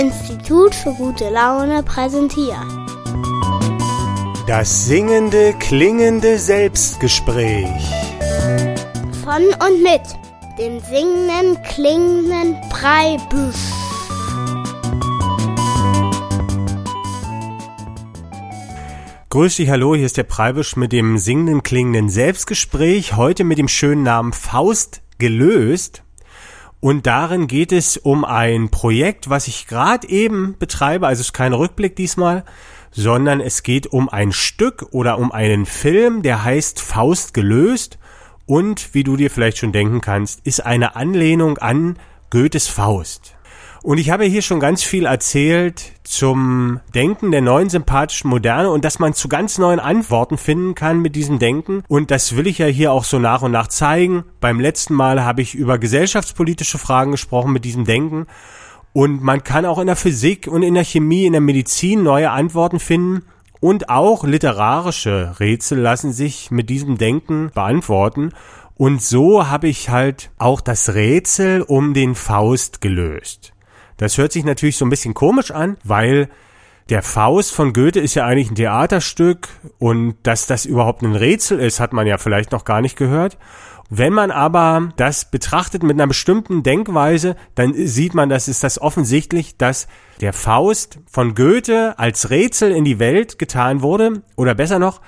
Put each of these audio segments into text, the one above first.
Institut für gute Laune präsentiert. Das singende, klingende Selbstgespräch. Von und mit dem singenden, klingenden Breibüsch. Grüß dich, hallo, hier ist der Preibisch mit dem singenden, klingenden Selbstgespräch. Heute mit dem schönen Namen Faust gelöst. Und darin geht es um ein Projekt, was ich gerade eben betreibe. Also es ist kein Rückblick diesmal, sondern es geht um ein Stück oder um einen Film, der heißt Faust gelöst. Und wie du dir vielleicht schon denken kannst, ist eine Anlehnung an Goethes Faust. Und ich habe hier schon ganz viel erzählt zum Denken der neuen sympathischen Moderne und dass man zu ganz neuen Antworten finden kann mit diesem Denken. Und das will ich ja hier auch so nach und nach zeigen. Beim letzten Mal habe ich über gesellschaftspolitische Fragen gesprochen mit diesem Denken. Und man kann auch in der Physik und in der Chemie, in der Medizin neue Antworten finden. Und auch literarische Rätsel lassen sich mit diesem Denken beantworten. Und so habe ich halt auch das Rätsel um den Faust gelöst. Das hört sich natürlich so ein bisschen komisch an, weil der Faust von Goethe ist ja eigentlich ein Theaterstück und dass das überhaupt ein Rätsel ist, hat man ja vielleicht noch gar nicht gehört. Wenn man aber das betrachtet mit einer bestimmten Denkweise, dann sieht man, das ist das offensichtlich, dass der Faust von Goethe als Rätsel in die Welt getan wurde. Oder besser noch,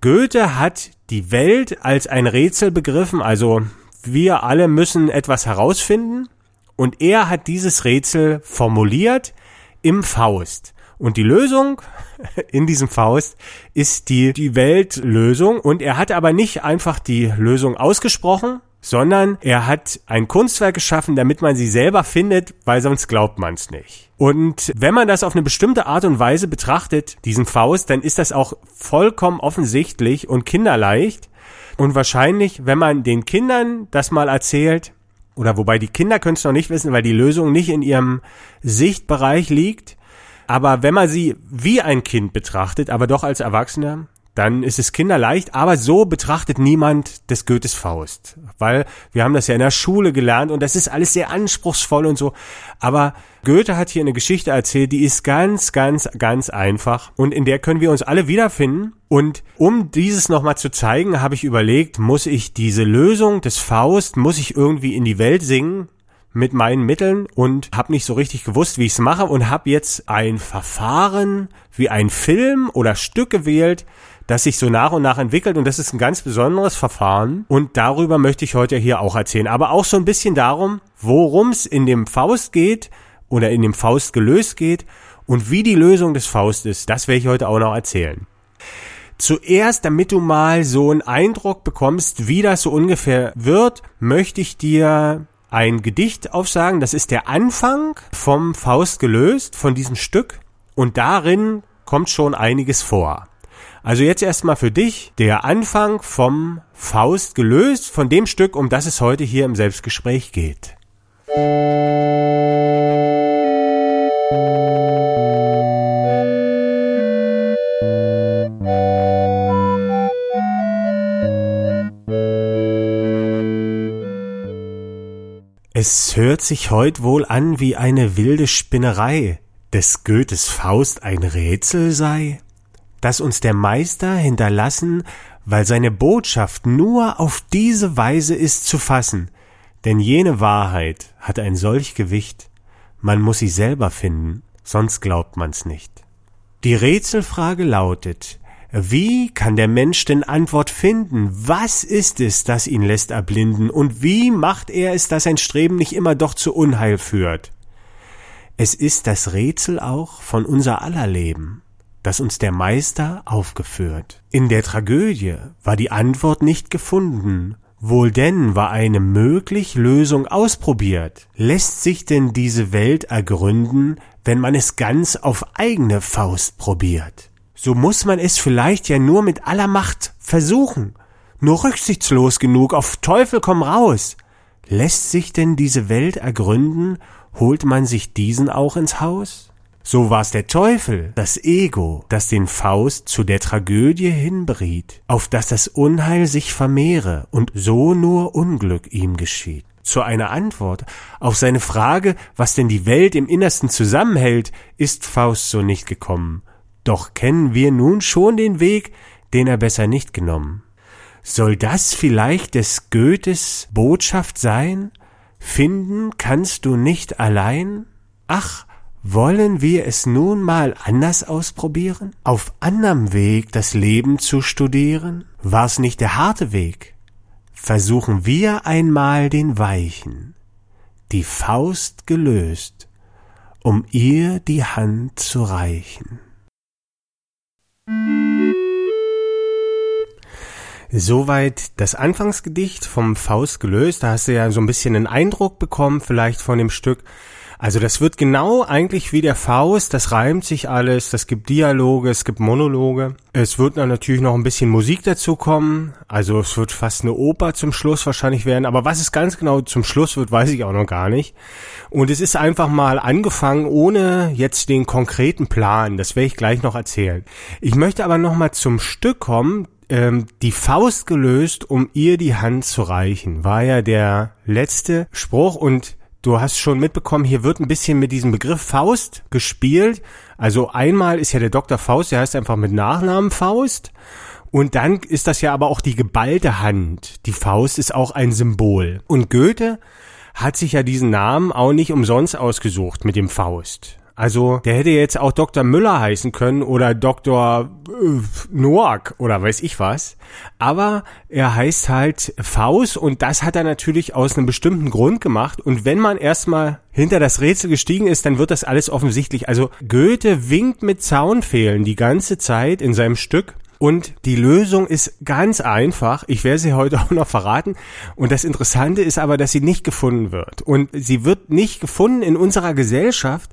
Goethe hat die Welt als ein Rätsel begriffen. Also wir alle müssen etwas herausfinden und er hat dieses Rätsel formuliert im Faust. Und die Lösung in diesem Faust ist die, die Weltlösung. Und er hat aber nicht einfach die Lösung ausgesprochen, sondern er hat ein Kunstwerk geschaffen, damit man sie selber findet, weil sonst glaubt man es nicht. Und wenn man das auf eine bestimmte Art und Weise betrachtet, diesen Faust, dann ist das auch vollkommen offensichtlich und kinderleicht. Und wahrscheinlich, wenn man den Kindern das mal erzählt, oder wobei die Kinder können es noch nicht wissen, weil die Lösung nicht in ihrem Sichtbereich liegt. Aber wenn man sie wie ein Kind betrachtet, aber doch als Erwachsener, dann ist es kinderleicht, aber so betrachtet niemand des Goethes Faust. Weil wir haben das ja in der Schule gelernt und das ist alles sehr anspruchsvoll und so. Aber Goethe hat hier eine Geschichte erzählt, die ist ganz, ganz, ganz einfach und in der können wir uns alle wiederfinden. Und um dieses nochmal zu zeigen, habe ich überlegt, muss ich diese Lösung des Faust, muss ich irgendwie in die Welt singen? Mit meinen Mitteln und habe nicht so richtig gewusst, wie ich es mache und habe jetzt ein Verfahren wie ein Film oder Stück gewählt, das sich so nach und nach entwickelt und das ist ein ganz besonderes Verfahren und darüber möchte ich heute hier auch erzählen. Aber auch so ein bisschen darum, worum es in dem Faust geht oder in dem Faust gelöst geht und wie die Lösung des Faust ist, das werde ich heute auch noch erzählen. Zuerst, damit du mal so einen Eindruck bekommst, wie das so ungefähr wird, möchte ich dir ein Gedicht aufsagen. Das ist der Anfang vom Faust gelöst, von diesem Stück. Und darin kommt schon einiges vor. Also jetzt erstmal für dich der Anfang vom Faust gelöst, von dem Stück, um das es heute hier im Selbstgespräch geht. Es hört sich heut wohl an wie eine wilde Spinnerei, des Goethes Faust ein Rätsel sei? das uns der Meister hinterlassen, weil seine Botschaft nur auf diese Weise ist zu fassen, denn jene Wahrheit hat ein solch Gewicht, man muss sie selber finden, sonst glaubt man's nicht. Die Rätselfrage lautet, wie kann der Mensch denn Antwort finden? Was ist es, das ihn lässt erblinden? Und wie macht er es, dass sein Streben nicht immer doch zu Unheil führt? Es ist das Rätsel auch von unser aller Leben das uns der Meister aufgeführt. In der Tragödie war die Antwort nicht gefunden, Wohl denn war eine möglich Lösung ausprobiert. Lässt sich denn diese Welt ergründen, wenn man es ganz auf eigene Faust probiert? So muss man es vielleicht ja nur mit aller Macht versuchen. Nur rücksichtslos genug, auf Teufel komm raus. Lässt sich denn diese Welt ergründen, holt man sich diesen auch ins Haus? So war's der Teufel, das Ego, das den Faust zu der Tragödie hinberiet, auf dass das Unheil sich vermehre und so nur Unglück ihm geschieht. zu einer Antwort. Auf seine Frage, was denn die Welt im Innersten zusammenhält, ist Faust so nicht gekommen. Doch kennen wir nun schon den Weg, den er besser nicht genommen. Soll das vielleicht des Goethes Botschaft sein? Finden kannst du nicht allein? Ach, wollen wir es nun mal anders ausprobieren? Auf anderem Weg das Leben zu studieren? War's nicht der harte Weg? Versuchen wir einmal den weichen, die Faust gelöst, um ihr die Hand zu reichen. Soweit das Anfangsgedicht vom Faust gelöst. Da hast du ja so ein bisschen einen Eindruck bekommen, vielleicht von dem Stück. Also das wird genau eigentlich wie der Faust, das reimt sich alles, das gibt Dialoge, es gibt Monologe. Es wird dann natürlich noch ein bisschen Musik dazu kommen, also es wird fast eine Oper zum Schluss wahrscheinlich werden, aber was es ganz genau zum Schluss wird, weiß ich auch noch gar nicht. Und es ist einfach mal angefangen ohne jetzt den konkreten Plan, das werde ich gleich noch erzählen. Ich möchte aber noch mal zum Stück kommen, ähm, die Faust gelöst, um ihr die Hand zu reichen, war ja der letzte Spruch und du hast schon mitbekommen, hier wird ein bisschen mit diesem Begriff Faust gespielt. Also einmal ist ja der Dr. Faust, der heißt einfach mit Nachnamen Faust. Und dann ist das ja aber auch die geballte Hand. Die Faust ist auch ein Symbol. Und Goethe hat sich ja diesen Namen auch nicht umsonst ausgesucht mit dem Faust. Also der hätte jetzt auch Dr. Müller heißen können oder Dr. Äh, Noack oder weiß ich was. Aber er heißt halt Faust und das hat er natürlich aus einem bestimmten Grund gemacht. Und wenn man erstmal hinter das Rätsel gestiegen ist, dann wird das alles offensichtlich. Also Goethe winkt mit Zaunfehlen die ganze Zeit in seinem Stück. Und die Lösung ist ganz einfach. Ich werde sie heute auch noch verraten. Und das Interessante ist aber, dass sie nicht gefunden wird. Und sie wird nicht gefunden in unserer Gesellschaft,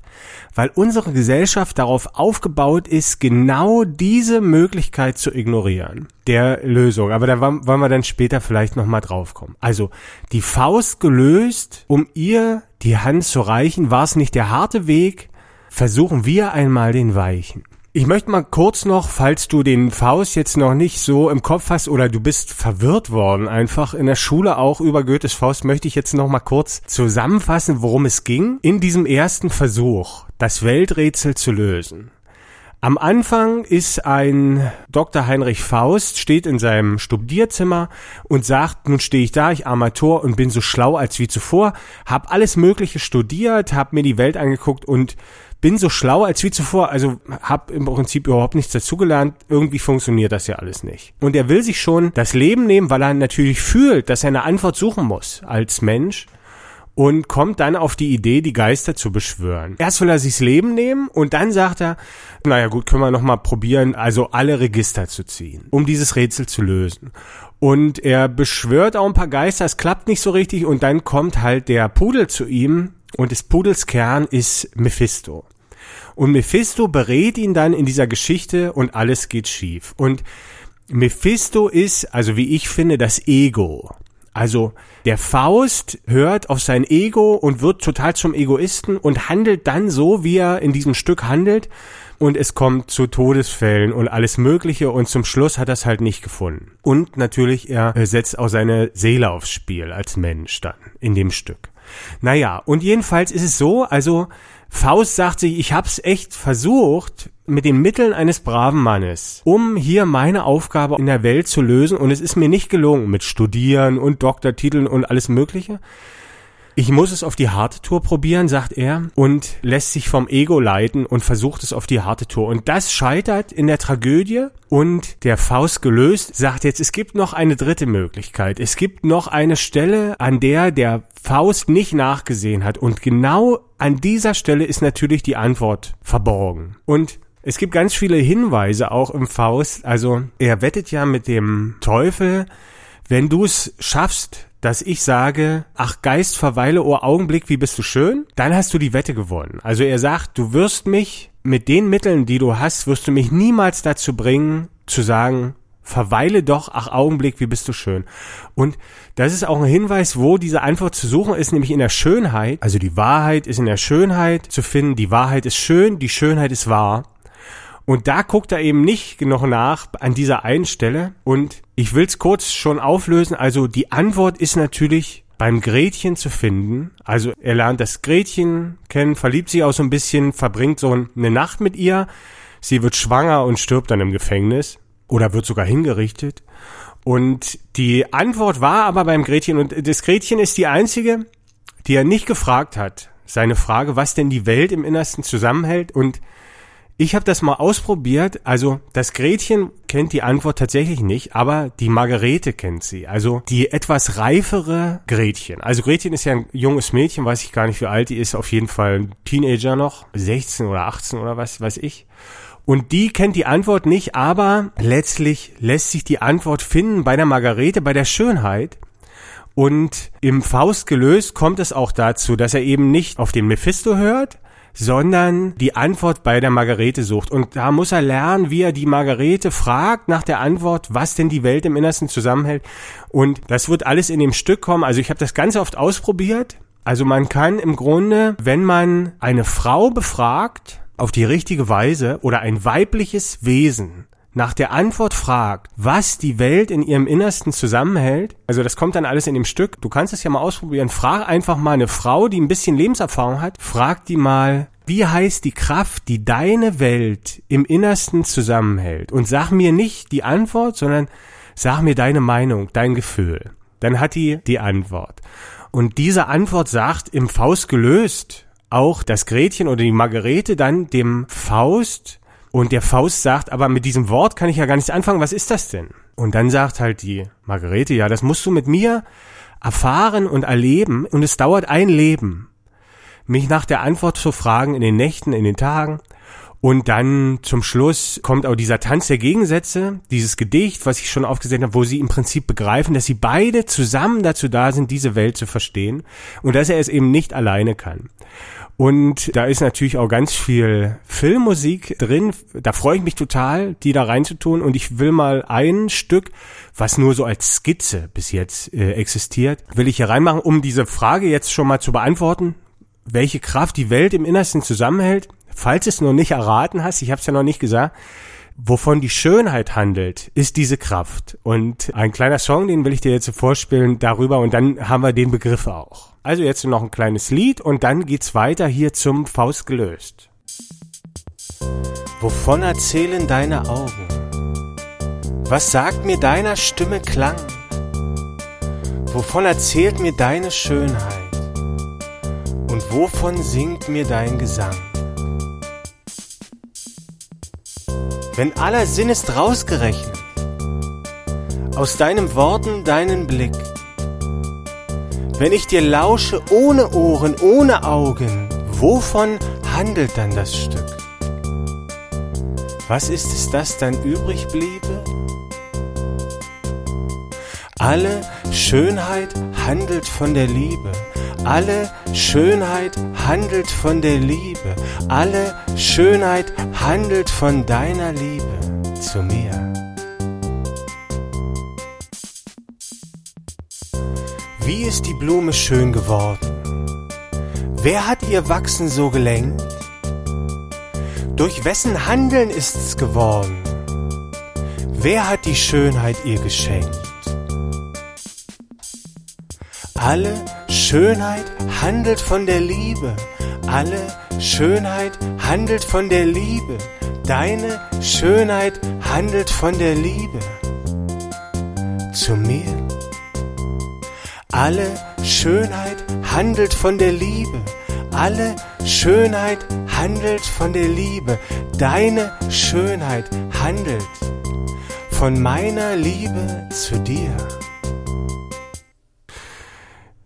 weil unsere Gesellschaft darauf aufgebaut ist, genau diese Möglichkeit zu ignorieren. Der Lösung. Aber da wollen wir dann später vielleicht nochmal drauf kommen. Also, die Faust gelöst, um ihr die Hand zu reichen, war es nicht der harte Weg, versuchen wir einmal den weichen. Ich möchte mal kurz noch, falls du den Faust jetzt noch nicht so im Kopf hast oder du bist verwirrt worden, einfach in der Schule auch über Goethes Faust, möchte ich jetzt noch mal kurz zusammenfassen, worum es ging in diesem ersten Versuch, das Welträtsel zu lösen. Am Anfang ist ein Dr. Heinrich Faust, steht in seinem Studierzimmer und sagt, nun stehe ich da, ich Amateur und bin so schlau als wie zuvor, hab alles Mögliche studiert, hab mir die Welt angeguckt und bin so schlau als wie zuvor, also habe im Prinzip überhaupt nichts dazugelernt. Irgendwie funktioniert das ja alles nicht. Und er will sich schon das Leben nehmen, weil er natürlich fühlt, dass er eine Antwort suchen muss als Mensch und kommt dann auf die Idee, die Geister zu beschwören. Erst will er sich's Leben nehmen und dann sagt er, naja gut, können wir nochmal probieren, also alle Register zu ziehen, um dieses Rätsel zu lösen. Und er beschwört auch ein paar Geister, es klappt nicht so richtig und dann kommt halt der Pudel zu ihm und des Pudels Kern ist Mephisto. Und Mephisto berät ihn dann in dieser Geschichte und alles geht schief. Und Mephisto ist, also wie ich finde, das Ego. Also der Faust hört auf sein Ego und wird total zum Egoisten und handelt dann so, wie er in diesem Stück handelt. Und es kommt zu Todesfällen und alles Mögliche und zum Schluss hat er es halt nicht gefunden. Und natürlich, er setzt auch seine Seele aufs Spiel als Mensch dann in dem Stück. Naja, und jedenfalls ist es so, also Faust sagt sich, ich hab's echt versucht mit den Mitteln eines braven Mannes, um hier meine Aufgabe in der Welt zu lösen und es ist mir nicht gelungen mit Studieren und Doktortiteln und alles Mögliche. Ich muss es auf die harte Tour probieren, sagt er, und lässt sich vom Ego leiten und versucht es auf die harte Tour. Und das scheitert in der Tragödie und der Faust gelöst sagt jetzt, es gibt noch eine dritte Möglichkeit. Es gibt noch eine Stelle, an der der Faust nicht nachgesehen hat. Und genau an dieser Stelle ist natürlich die Antwort verborgen. Und es gibt ganz viele Hinweise auch im Faust. Also er wettet ja mit dem Teufel, wenn du es schaffst, dass ich sage, ach Geist, verweile, oh Augenblick, wie bist du schön, dann hast du die Wette gewonnen. Also er sagt, du wirst mich mit den Mitteln, die du hast, wirst du mich niemals dazu bringen, zu sagen, verweile doch, ach Augenblick, wie bist du schön. Und das ist auch ein Hinweis, wo diese Antwort zu suchen ist, nämlich in der Schönheit. Also die Wahrheit ist in der Schönheit zu finden, die Wahrheit ist schön, die Schönheit ist wahr. Und da guckt er eben nicht noch nach an dieser einen Stelle. Und ich will es kurz schon auflösen. Also die Antwort ist natürlich beim Gretchen zu finden. Also er lernt das Gretchen kennen, verliebt sich auch so ein bisschen, verbringt so eine Nacht mit ihr. Sie wird schwanger und stirbt dann im Gefängnis oder wird sogar hingerichtet. Und die Antwort war aber beim Gretchen, und das Gretchen ist die einzige, die er nicht gefragt hat. Seine Frage, was denn die Welt im Innersten zusammenhält. Und ich habe das mal ausprobiert. Also das Gretchen kennt die Antwort tatsächlich nicht, aber die Margarete kennt sie. Also die etwas reifere Gretchen. Also Gretchen ist ja ein junges Mädchen, weiß ich gar nicht, wie alt die ist. Auf jeden Fall ein Teenager noch, 16 oder 18 oder was weiß ich. Und die kennt die Antwort nicht, aber letztlich lässt sich die Antwort finden bei der Margarete, bei der Schönheit. Und im Faust gelöst kommt es auch dazu, dass er eben nicht auf den Mephisto hört, sondern die Antwort bei der Margarete sucht. Und da muss er lernen, wie er die Margarete fragt nach der Antwort, was denn die Welt im Innersten zusammenhält. Und das wird alles in dem Stück kommen. Also ich habe das ganz oft ausprobiert. Also man kann im Grunde, wenn man eine Frau befragt, auf die richtige Weise oder ein weibliches Wesen nach der Antwort fragt, was die Welt in ihrem Innersten zusammenhält, also das kommt dann alles in dem Stück, du kannst es ja mal ausprobieren, frag einfach mal eine Frau, die ein bisschen Lebenserfahrung hat, frag die mal, wie heißt die Kraft, die deine Welt im Innersten zusammenhält? Und sag mir nicht die Antwort, sondern sag mir deine Meinung, dein Gefühl. Dann hat die die Antwort. Und diese Antwort sagt im Faust gelöst auch das Gretchen oder die Margarete dann dem Faust und der Faust sagt, aber mit diesem Wort kann ich ja gar nichts anfangen, was ist das denn? Und dann sagt halt die Margarete, ja, das musst du mit mir erfahren und erleben und es dauert ein Leben, mich nach der Antwort zu fragen in den Nächten, in den Tagen. Und dann zum Schluss kommt auch dieser Tanz der Gegensätze, dieses Gedicht, was ich schon aufgesetzt habe, wo sie im Prinzip begreifen, dass sie beide zusammen dazu da sind, diese Welt zu verstehen und dass er es eben nicht alleine kann. Und da ist natürlich auch ganz viel Filmmusik drin. Da freue ich mich total, die da reinzutun. Und ich will mal ein Stück, was nur so als Skizze bis jetzt äh, existiert, will ich hier reinmachen, um diese Frage jetzt schon mal zu beantworten. Welche Kraft die Welt im Innersten zusammenhält? Falls es noch nicht erraten hast, ich habe es ja noch nicht gesagt, wovon die Schönheit handelt, ist diese Kraft. Und ein kleiner Song, den will ich dir jetzt vorspielen darüber und dann haben wir den Begriff auch. Also jetzt noch ein kleines Lied und dann geht's weiter hier zum Faust gelöst. Wovon erzählen deine Augen? Was sagt mir deiner Stimme Klang? Wovon erzählt mir deine Schönheit? Und wovon singt mir dein Gesang? Wenn aller Sinn ist rausgerechnet, aus deinen Worten deinen Blick, wenn ich dir lausche ohne Ohren, ohne Augen, wovon handelt dann das Stück? Was ist es, das dann übrig bliebe? Alle Schönheit handelt von der Liebe. Alle Schönheit handelt von der Liebe. Alle Schönheit handelt von deiner Liebe zu mir. Wie ist die Blume schön geworden? Wer hat ihr Wachsen so gelenkt? Durch wessen Handeln ist's geworden? Wer hat die Schönheit ihr geschenkt? Alle Schönheit handelt von der Liebe. Alle Schönheit handelt von der Liebe. Deine Schönheit handelt von der Liebe. Zu mir. Alle Schönheit handelt von der Liebe. Alle Schönheit handelt von der Liebe. Deine Schönheit handelt von meiner Liebe zu dir.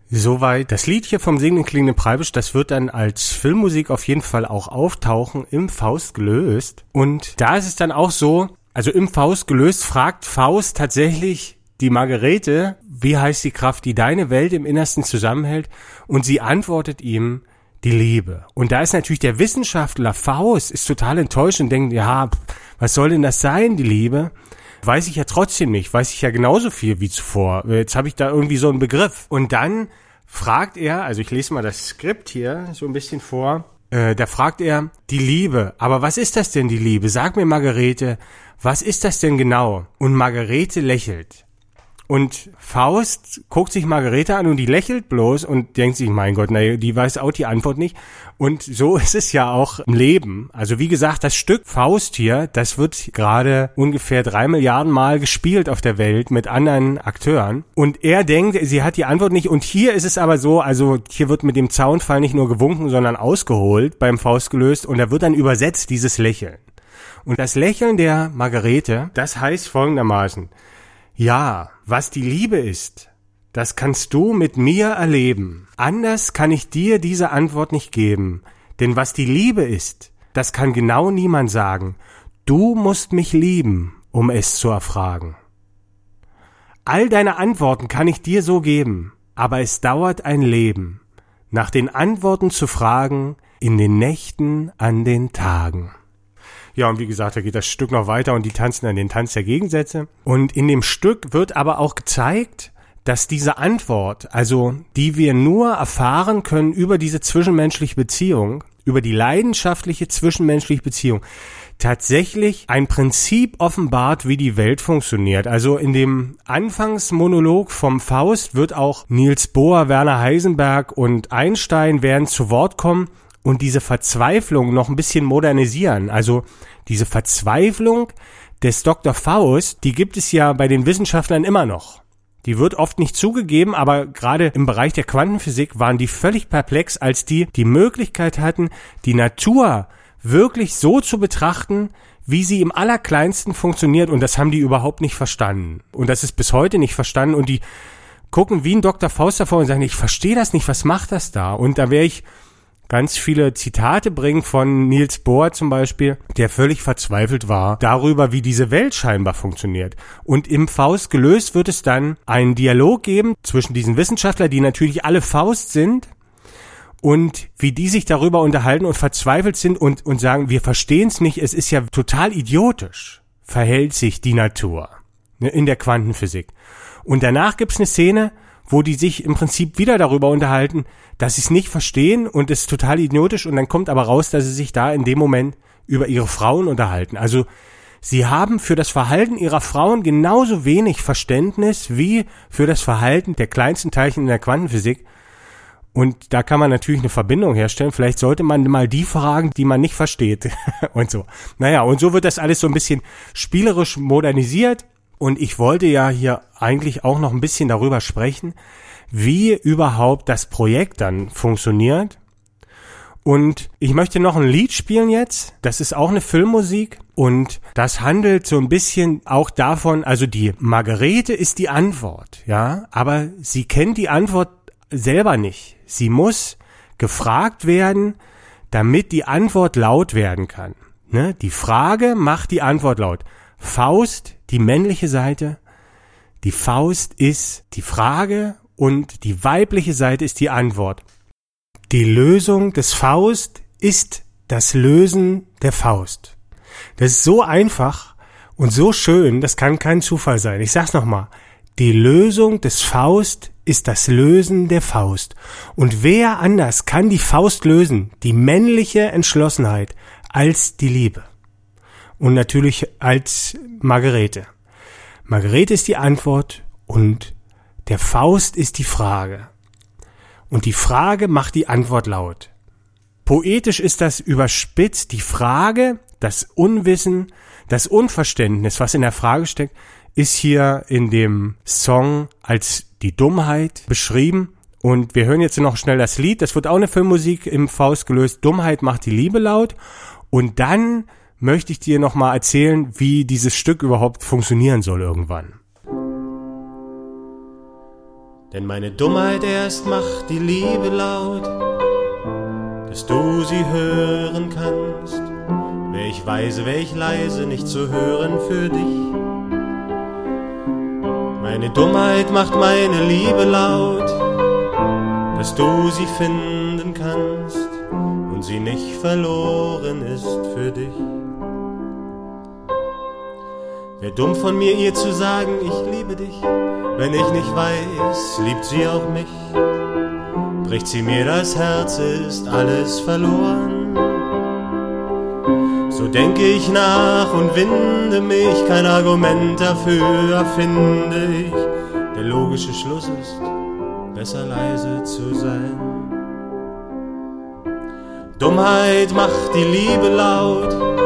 Soweit das Lied hier vom singenden klingenden Preibisch, das wird dann als Filmmusik auf jeden Fall auch auftauchen, im Faust gelöst. Und da ist es dann auch so, also im Faust gelöst fragt Faust tatsächlich die Margarete, wie heißt die Kraft, die deine Welt im Innersten zusammenhält? Und sie antwortet ihm, die Liebe. Und da ist natürlich der Wissenschaftler Faust ist total enttäuscht und denkt, ja, was soll denn das sein, die Liebe? Weiß ich ja trotzdem nicht, weiß ich ja genauso viel wie zuvor. Jetzt habe ich da irgendwie so einen Begriff. Und dann fragt er, also ich lese mal das Skript hier so ein bisschen vor, äh, da fragt er die Liebe. Aber was ist das denn, die Liebe? Sag mir, Margarete, was ist das denn genau? Und Margarete lächelt. Und Faust guckt sich Margarete an und die lächelt bloß und denkt sich, mein Gott, naja, die weiß auch die Antwort nicht. Und so ist es ja auch im Leben. Also wie gesagt, das Stück Faust hier, das wird gerade ungefähr drei Milliarden Mal gespielt auf der Welt mit anderen Akteuren. Und er denkt, sie hat die Antwort nicht. Und hier ist es aber so, also hier wird mit dem Zaunfall nicht nur gewunken, sondern ausgeholt beim Faust gelöst und da wird dann übersetzt dieses Lächeln. Und das Lächeln der Margarete, das heißt folgendermaßen, ja, was die Liebe ist, das kannst du mit mir erleben. Anders kann ich dir diese Antwort nicht geben. Denn was die Liebe ist, das kann genau niemand sagen. Du musst mich lieben, um es zu erfragen. All deine Antworten kann ich dir so geben, aber es dauert ein Leben, nach den Antworten zu fragen, in den Nächten an den Tagen. Ja, und wie gesagt, da geht das Stück noch weiter und die tanzen dann den Tanz der Gegensätze. Und in dem Stück wird aber auch gezeigt, dass diese Antwort, also die wir nur erfahren können über diese zwischenmenschliche Beziehung, über die leidenschaftliche zwischenmenschliche Beziehung, tatsächlich ein Prinzip offenbart, wie die Welt funktioniert. Also in dem Anfangsmonolog vom Faust wird auch Niels Bohr, Werner Heisenberg und Einstein werden zu Wort kommen und diese Verzweiflung noch ein bisschen modernisieren. Also diese Verzweiflung des Dr. Faust, die gibt es ja bei den Wissenschaftlern immer noch. Die wird oft nicht zugegeben, aber gerade im Bereich der Quantenphysik waren die völlig perplex, als die die Möglichkeit hatten, die Natur wirklich so zu betrachten, wie sie im allerkleinsten funktioniert und das haben die überhaupt nicht verstanden. Und das ist bis heute nicht verstanden und die gucken wie ein Dr. Faust davor und sagen, ich verstehe das nicht, was macht das da? Und da wäre ich ganz viele Zitate bringen von Niels Bohr zum Beispiel, der völlig verzweifelt war darüber, wie diese Welt scheinbar funktioniert. Und im Faust gelöst wird es dann einen Dialog geben zwischen diesen Wissenschaftlern, die natürlich alle Faust sind, und wie die sich darüber unterhalten und verzweifelt sind und, und sagen, wir verstehen es nicht, es ist ja total idiotisch, verhält sich die Natur ne, in der Quantenphysik. Und danach gibt's eine Szene, wo die sich im Prinzip wieder darüber unterhalten, dass sie es nicht verstehen und es ist total idiotisch und dann kommt aber raus, dass sie sich da in dem Moment über ihre Frauen unterhalten. Also sie haben für das Verhalten ihrer Frauen genauso wenig Verständnis wie für das Verhalten der kleinsten Teilchen in der Quantenphysik. Und da kann man natürlich eine Verbindung herstellen. Vielleicht sollte man mal die fragen, die man nicht versteht und so. Naja, und so wird das alles so ein bisschen spielerisch modernisiert. Und ich wollte ja hier eigentlich auch noch ein bisschen darüber sprechen, wie überhaupt das Projekt dann funktioniert. Und ich möchte noch ein Lied spielen jetzt. Das ist auch eine Filmmusik. Und das handelt so ein bisschen auch davon, also die Margarete ist die Antwort, ja. Aber sie kennt die Antwort selber nicht. Sie muss gefragt werden, damit die Antwort laut werden kann. Ne? Die Frage macht die Antwort laut. Faust, die männliche Seite, die Faust ist die Frage und die weibliche Seite ist die Antwort. Die Lösung des Faust ist das Lösen der Faust. Das ist so einfach und so schön, das kann kein Zufall sein. Ich sag's nochmal. Die Lösung des Faust ist das Lösen der Faust. Und wer anders kann die Faust lösen, die männliche Entschlossenheit, als die Liebe? Und natürlich als Margarete. Margarete ist die Antwort und der Faust ist die Frage. Und die Frage macht die Antwort laut. Poetisch ist das überspitzt. Die Frage, das Unwissen, das Unverständnis, was in der Frage steckt, ist hier in dem Song als die Dummheit beschrieben. Und wir hören jetzt noch schnell das Lied. Das wird auch eine Filmmusik im Faust gelöst. Dummheit macht die Liebe laut. Und dann möchte ich dir nochmal erzählen, wie dieses Stück überhaupt funktionieren soll irgendwann. Denn meine Dummheit erst macht die Liebe laut, dass du sie hören kannst. Wär ich weise, wär ich leise, nicht zu hören für dich. Meine Dummheit macht meine Liebe laut, dass du sie finden kannst und sie nicht verloren ist für dich. Wär dumm von mir, ihr zu sagen, ich liebe dich. Wenn ich nicht weiß, liebt sie auch mich. Bricht sie mir das Herz, ist alles verloren. So denke ich nach und winde mich, kein Argument dafür erfinde ich. logische Schluss ist, besser leise zu sein. Dummheit macht die Liebe laut,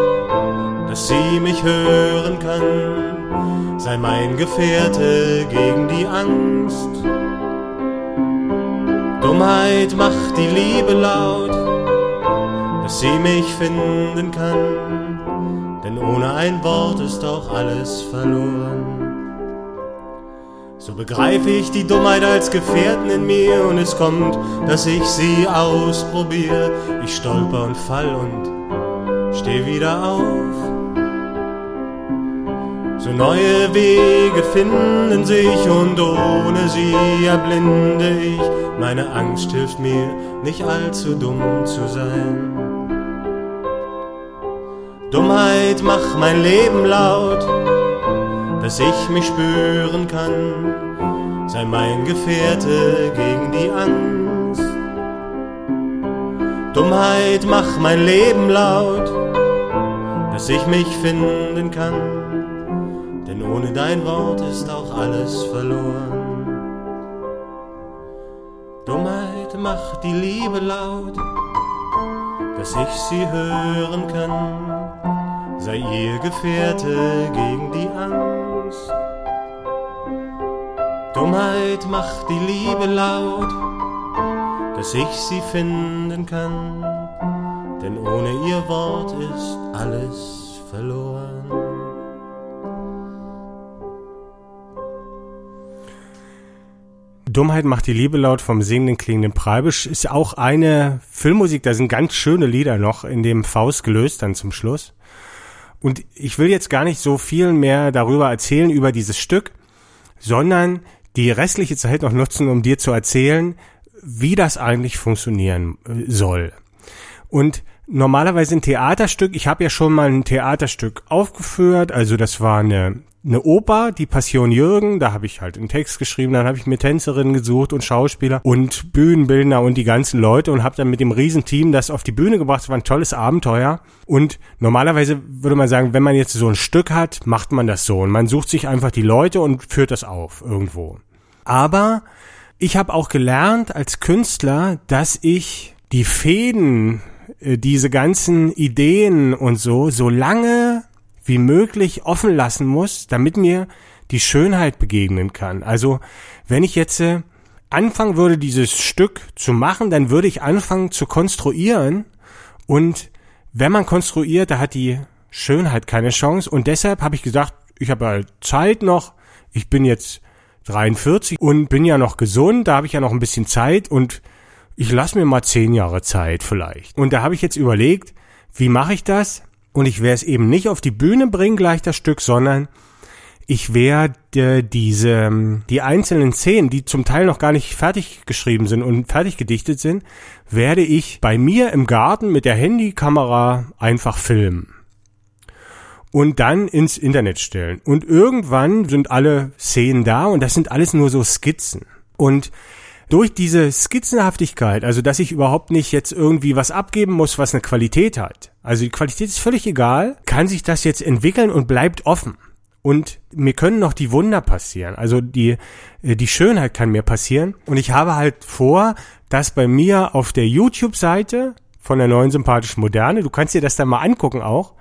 dass sie mich hören kann. Sei mein Gefährte gegen die Angst. Dummheit macht die Liebe laut, dass sie mich finden kann. Denn ohne ein Wort ist auch alles verloren. So begreife ich die Dummheit als Gefährten in mir und es kommt, dass ich sie ausprobiere. Ich stolper und fall und steh wieder auf. Neue Wege finden sich und ohne sie erblinde ich. Meine Angst hilft mir, nicht allzu dumm zu sein. Dummheit macht mein Leben laut dass ich mich spüren kann, sei mein Gefährte gegen die Angst. Dummheit mach mein Leben laut, dass ich mich finden kann, ohne dein Wort ist auch alles verloren. Dummheit macht die Liebe laut, dass ich sie hören kann, sei ihr Gefährte gegen die Angst. Dummheit macht die Liebe laut, dass ich sie finden kann, denn ohne ihr Wort ist alles verloren. Dummheit macht die Liebe laut vom singenden klingenden Preibisch ist auch eine Filmmusik, da sind ganz schöne Lieder noch in dem Faust gelöst dann zum Schluss. Und ich will jetzt gar nicht so viel mehr darüber erzählen, über dieses Stück, sondern die restliche Zeit noch nutzen, um dir zu erzählen, wie das eigentlich funktionieren äh, soll. Und normalerweise ein Theaterstück, ich habe ja schon mal ein Theaterstück aufgeführt, also das war eine eine Oper, die Passion Jürgen, da habe ich halt einen Text geschrieben, dann habe ich mir Tänzerinnen gesucht und Schauspieler und Bühnenbildner und die ganzen Leute und habe dann mit dem Riesenteam das auf die Bühne gebracht. Das war ein tolles Abenteuer. Und normalerweise würde man sagen, wenn man jetzt so ein Stück hat, macht man das so und man sucht sich einfach die Leute und führt das auf irgendwo. Aber ich habe auch gelernt als Künstler, dass ich die Fäden, äh, diese ganzen Ideen und so, so lange wie möglich offen lassen muss, damit mir die Schönheit begegnen kann. Also wenn ich jetzt äh, anfangen würde, dieses Stück zu machen, dann würde ich anfangen zu konstruieren und wenn man konstruiert, da hat die Schönheit keine Chance und deshalb habe ich gesagt, ich habe halt Zeit noch, ich bin jetzt 43 und bin ja noch gesund, da habe ich ja noch ein bisschen Zeit und ich lasse mir mal zehn Jahre Zeit vielleicht. Und da habe ich jetzt überlegt, wie mache ich das? Und ich werde es eben nicht auf die Bühne bringen, gleich das Stück, sondern ich werde diese, die einzelnen Szenen, die zum Teil noch gar nicht fertig geschrieben sind und fertig gedichtet sind, werde ich bei mir im Garten mit der Handykamera einfach filmen. Und dann ins Internet stellen. Und irgendwann sind alle Szenen da und das sind alles nur so Skizzen. Und durch diese Skizzenhaftigkeit, also dass ich überhaupt nicht jetzt irgendwie was abgeben muss, was eine Qualität hat. Also die Qualität ist völlig egal, kann sich das jetzt entwickeln und bleibt offen. Und mir können noch die Wunder passieren. Also die, äh, die Schönheit kann mir passieren. Und ich habe halt vor, dass bei mir auf der YouTube-Seite von der neuen sympathischen Moderne, du kannst dir das dann mal angucken auch,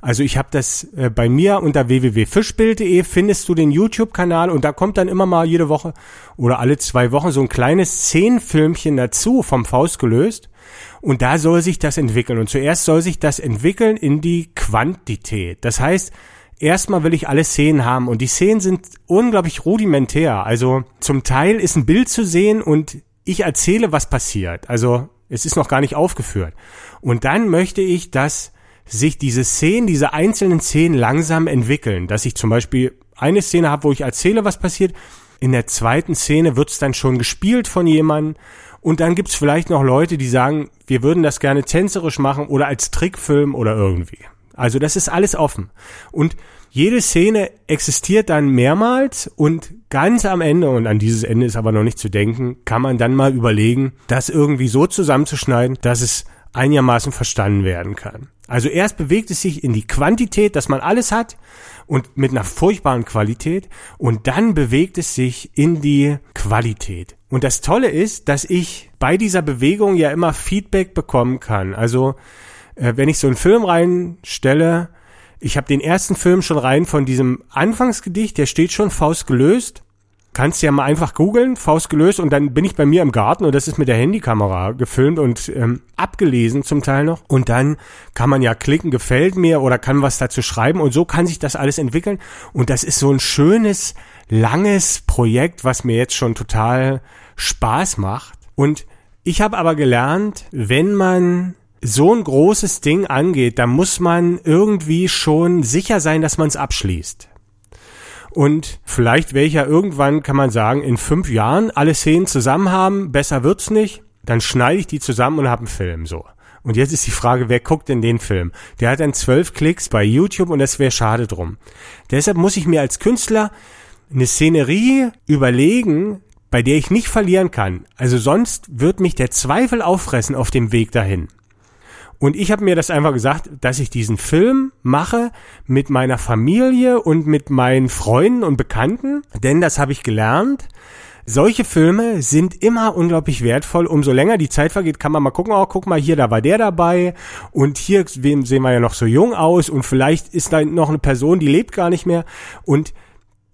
also ich habe das äh, bei mir unter www.fischbild.de findest du den YouTube-Kanal und da kommt dann immer mal jede Woche oder alle zwei Wochen so ein kleines Szenenfilmchen dazu vom Faust gelöst. Und da soll sich das entwickeln. Und zuerst soll sich das entwickeln in die Quantität. Das heißt, erstmal will ich alle Szenen haben und die Szenen sind unglaublich rudimentär. Also zum Teil ist ein Bild zu sehen und ich erzähle, was passiert. Also es ist noch gar nicht aufgeführt. Und dann möchte ich, dass sich diese Szenen, diese einzelnen Szenen langsam entwickeln. Dass ich zum Beispiel eine Szene habe, wo ich erzähle, was passiert. In der zweiten Szene wird's dann schon gespielt von jemandem. Und dann gibt's vielleicht noch Leute, die sagen, wir würden das gerne tänzerisch machen oder als Trickfilm oder irgendwie. Also das ist alles offen. Und jede Szene existiert dann mehrmals und ganz am Ende, und an dieses Ende ist aber noch nicht zu denken, kann man dann mal überlegen, das irgendwie so zusammenzuschneiden, dass es einigermaßen verstanden werden kann. Also erst bewegt es sich in die Quantität, dass man alles hat und mit einer furchtbaren Qualität und dann bewegt es sich in die Qualität. Und das Tolle ist, dass ich bei dieser Bewegung ja immer Feedback bekommen kann. Also äh, wenn ich so einen Film reinstelle, ich habe den ersten Film schon rein von diesem Anfangsgedicht, der steht schon Faust gelöst kannst ja mal einfach googeln, Faust gelöst und dann bin ich bei mir im Garten und das ist mit der Handykamera gefilmt und ähm, abgelesen zum Teil noch. Und dann kann man ja klicken, gefällt mir oder kann was dazu schreiben und so kann sich das alles entwickeln. Und das ist so ein schönes, langes Projekt, was mir jetzt schon total Spaß macht. Und ich habe aber gelernt, wenn man so ein großes Ding angeht, da muss man irgendwie schon sicher sein, dass man es abschließt. Und vielleicht wäre ich ja irgendwann, kann man sagen, in fünf Jahren alle Szenen zusammen haben, besser wird's nicht, dann schneide ich die zusammen und habe einen Film so. Und jetzt ist die Frage, wer guckt denn den Film? Der hat dann zwölf Klicks bei YouTube und das wäre schade drum. Deshalb muss ich mir als Künstler eine Szenerie überlegen, bei der ich nicht verlieren kann. Also sonst wird mich der Zweifel auffressen auf dem Weg dahin. Und ich habe mir das einfach gesagt, dass ich diesen Film mache mit meiner Familie und mit meinen Freunden und Bekannten, denn das habe ich gelernt. Solche Filme sind immer unglaublich wertvoll. Umso länger die Zeit vergeht, kann man mal gucken, oh, guck mal, hier, da war der dabei und hier sehen wir ja noch so jung aus und vielleicht ist da noch eine Person, die lebt gar nicht mehr und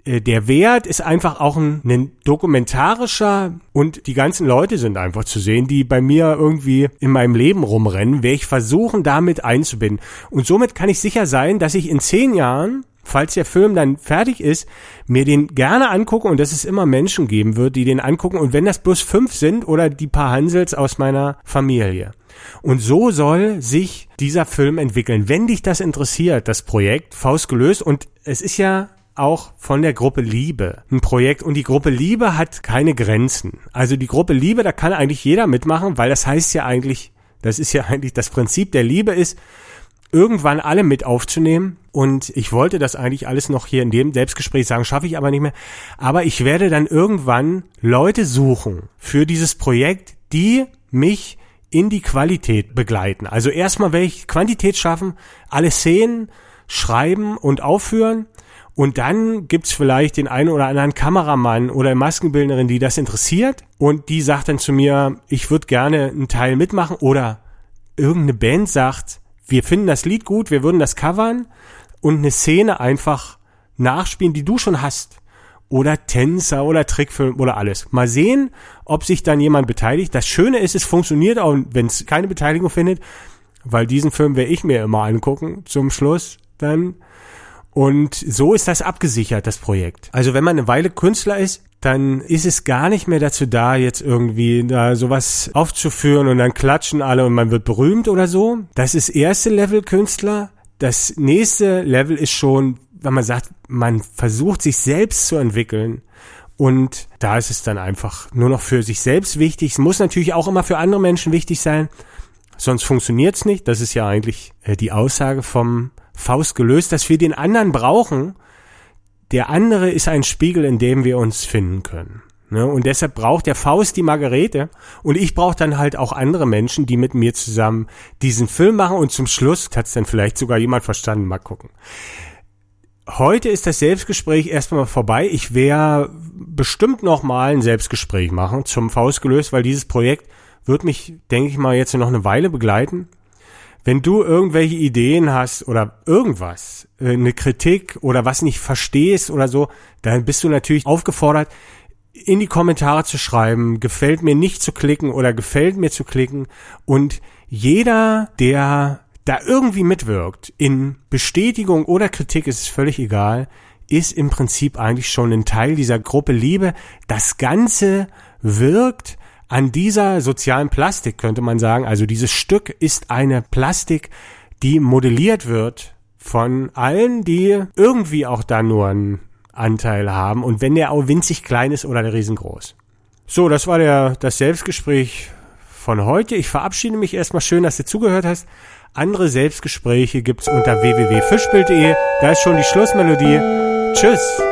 der Wert ist einfach auch ein, ein, dokumentarischer und die ganzen Leute sind einfach zu sehen, die bei mir irgendwie in meinem Leben rumrennen, werde ich versuchen, damit einzubinden. Und somit kann ich sicher sein, dass ich in zehn Jahren, falls der Film dann fertig ist, mir den gerne angucken und dass es immer Menschen geben wird, die den angucken und wenn das bloß fünf sind oder die paar Hansels aus meiner Familie. Und so soll sich dieser Film entwickeln. Wenn dich das interessiert, das Projekt Faust gelöst und es ist ja auch von der Gruppe Liebe ein Projekt und die Gruppe Liebe hat keine Grenzen. Also die Gruppe Liebe, da kann eigentlich jeder mitmachen, weil das heißt ja eigentlich, das ist ja eigentlich das Prinzip der Liebe ist, irgendwann alle mit aufzunehmen. Und ich wollte das eigentlich alles noch hier in dem Selbstgespräch sagen, schaffe ich aber nicht mehr. Aber ich werde dann irgendwann Leute suchen für dieses Projekt, die mich in die Qualität begleiten. Also erstmal werde ich Quantität schaffen, alle Szenen schreiben und aufführen und dann gibt's vielleicht den einen oder anderen Kameramann oder Maskenbildnerin, die das interessiert und die sagt dann zu mir, ich würde gerne einen Teil mitmachen oder irgendeine Band sagt, wir finden das Lied gut, wir würden das covern und eine Szene einfach nachspielen, die du schon hast. Oder Tänzer oder Trickfilm oder alles. Mal sehen, ob sich dann jemand beteiligt. Das Schöne ist, es funktioniert auch, wenn es keine Beteiligung findet, weil diesen Film werde ich mir immer angucken zum Schluss dann und so ist das abgesichert, das Projekt. Also wenn man eine Weile Künstler ist, dann ist es gar nicht mehr dazu da, jetzt irgendwie da sowas aufzuführen und dann klatschen alle und man wird berühmt oder so. Das ist erste Level Künstler. Das nächste Level ist schon, wenn man sagt, man versucht sich selbst zu entwickeln. Und da ist es dann einfach nur noch für sich selbst wichtig. Es muss natürlich auch immer für andere Menschen wichtig sein. Sonst funktioniert's nicht. Das ist ja eigentlich äh, die Aussage vom Faust gelöst, dass wir den anderen brauchen. Der andere ist ein Spiegel, in dem wir uns finden können. Ne? Und deshalb braucht der Faust die Margarete und ich brauche dann halt auch andere Menschen, die mit mir zusammen diesen Film machen und zum Schluss hat es dann vielleicht sogar jemand verstanden. Mal gucken. Heute ist das Selbstgespräch erstmal vorbei. Ich werde bestimmt noch mal ein Selbstgespräch machen zum Faust gelöst, weil dieses Projekt wird mich, denke ich mal, jetzt noch eine Weile begleiten. Wenn du irgendwelche Ideen hast oder irgendwas, äh, eine Kritik oder was nicht verstehst oder so, dann bist du natürlich aufgefordert, in die Kommentare zu schreiben, gefällt mir nicht zu klicken oder gefällt mir zu klicken. Und jeder, der da irgendwie mitwirkt, in Bestätigung oder Kritik, ist es völlig egal, ist im Prinzip eigentlich schon ein Teil dieser Gruppe Liebe. Das Ganze wirkt an dieser sozialen Plastik könnte man sagen, also dieses Stück ist eine Plastik, die modelliert wird von allen, die irgendwie auch da nur einen Anteil haben und wenn der auch winzig klein ist oder riesengroß. So, das war der, das Selbstgespräch von heute. Ich verabschiede mich erstmal schön, dass du zugehört hast. Andere Selbstgespräche gibt's unter www.fischbild.de. Da ist schon die Schlussmelodie. Tschüss.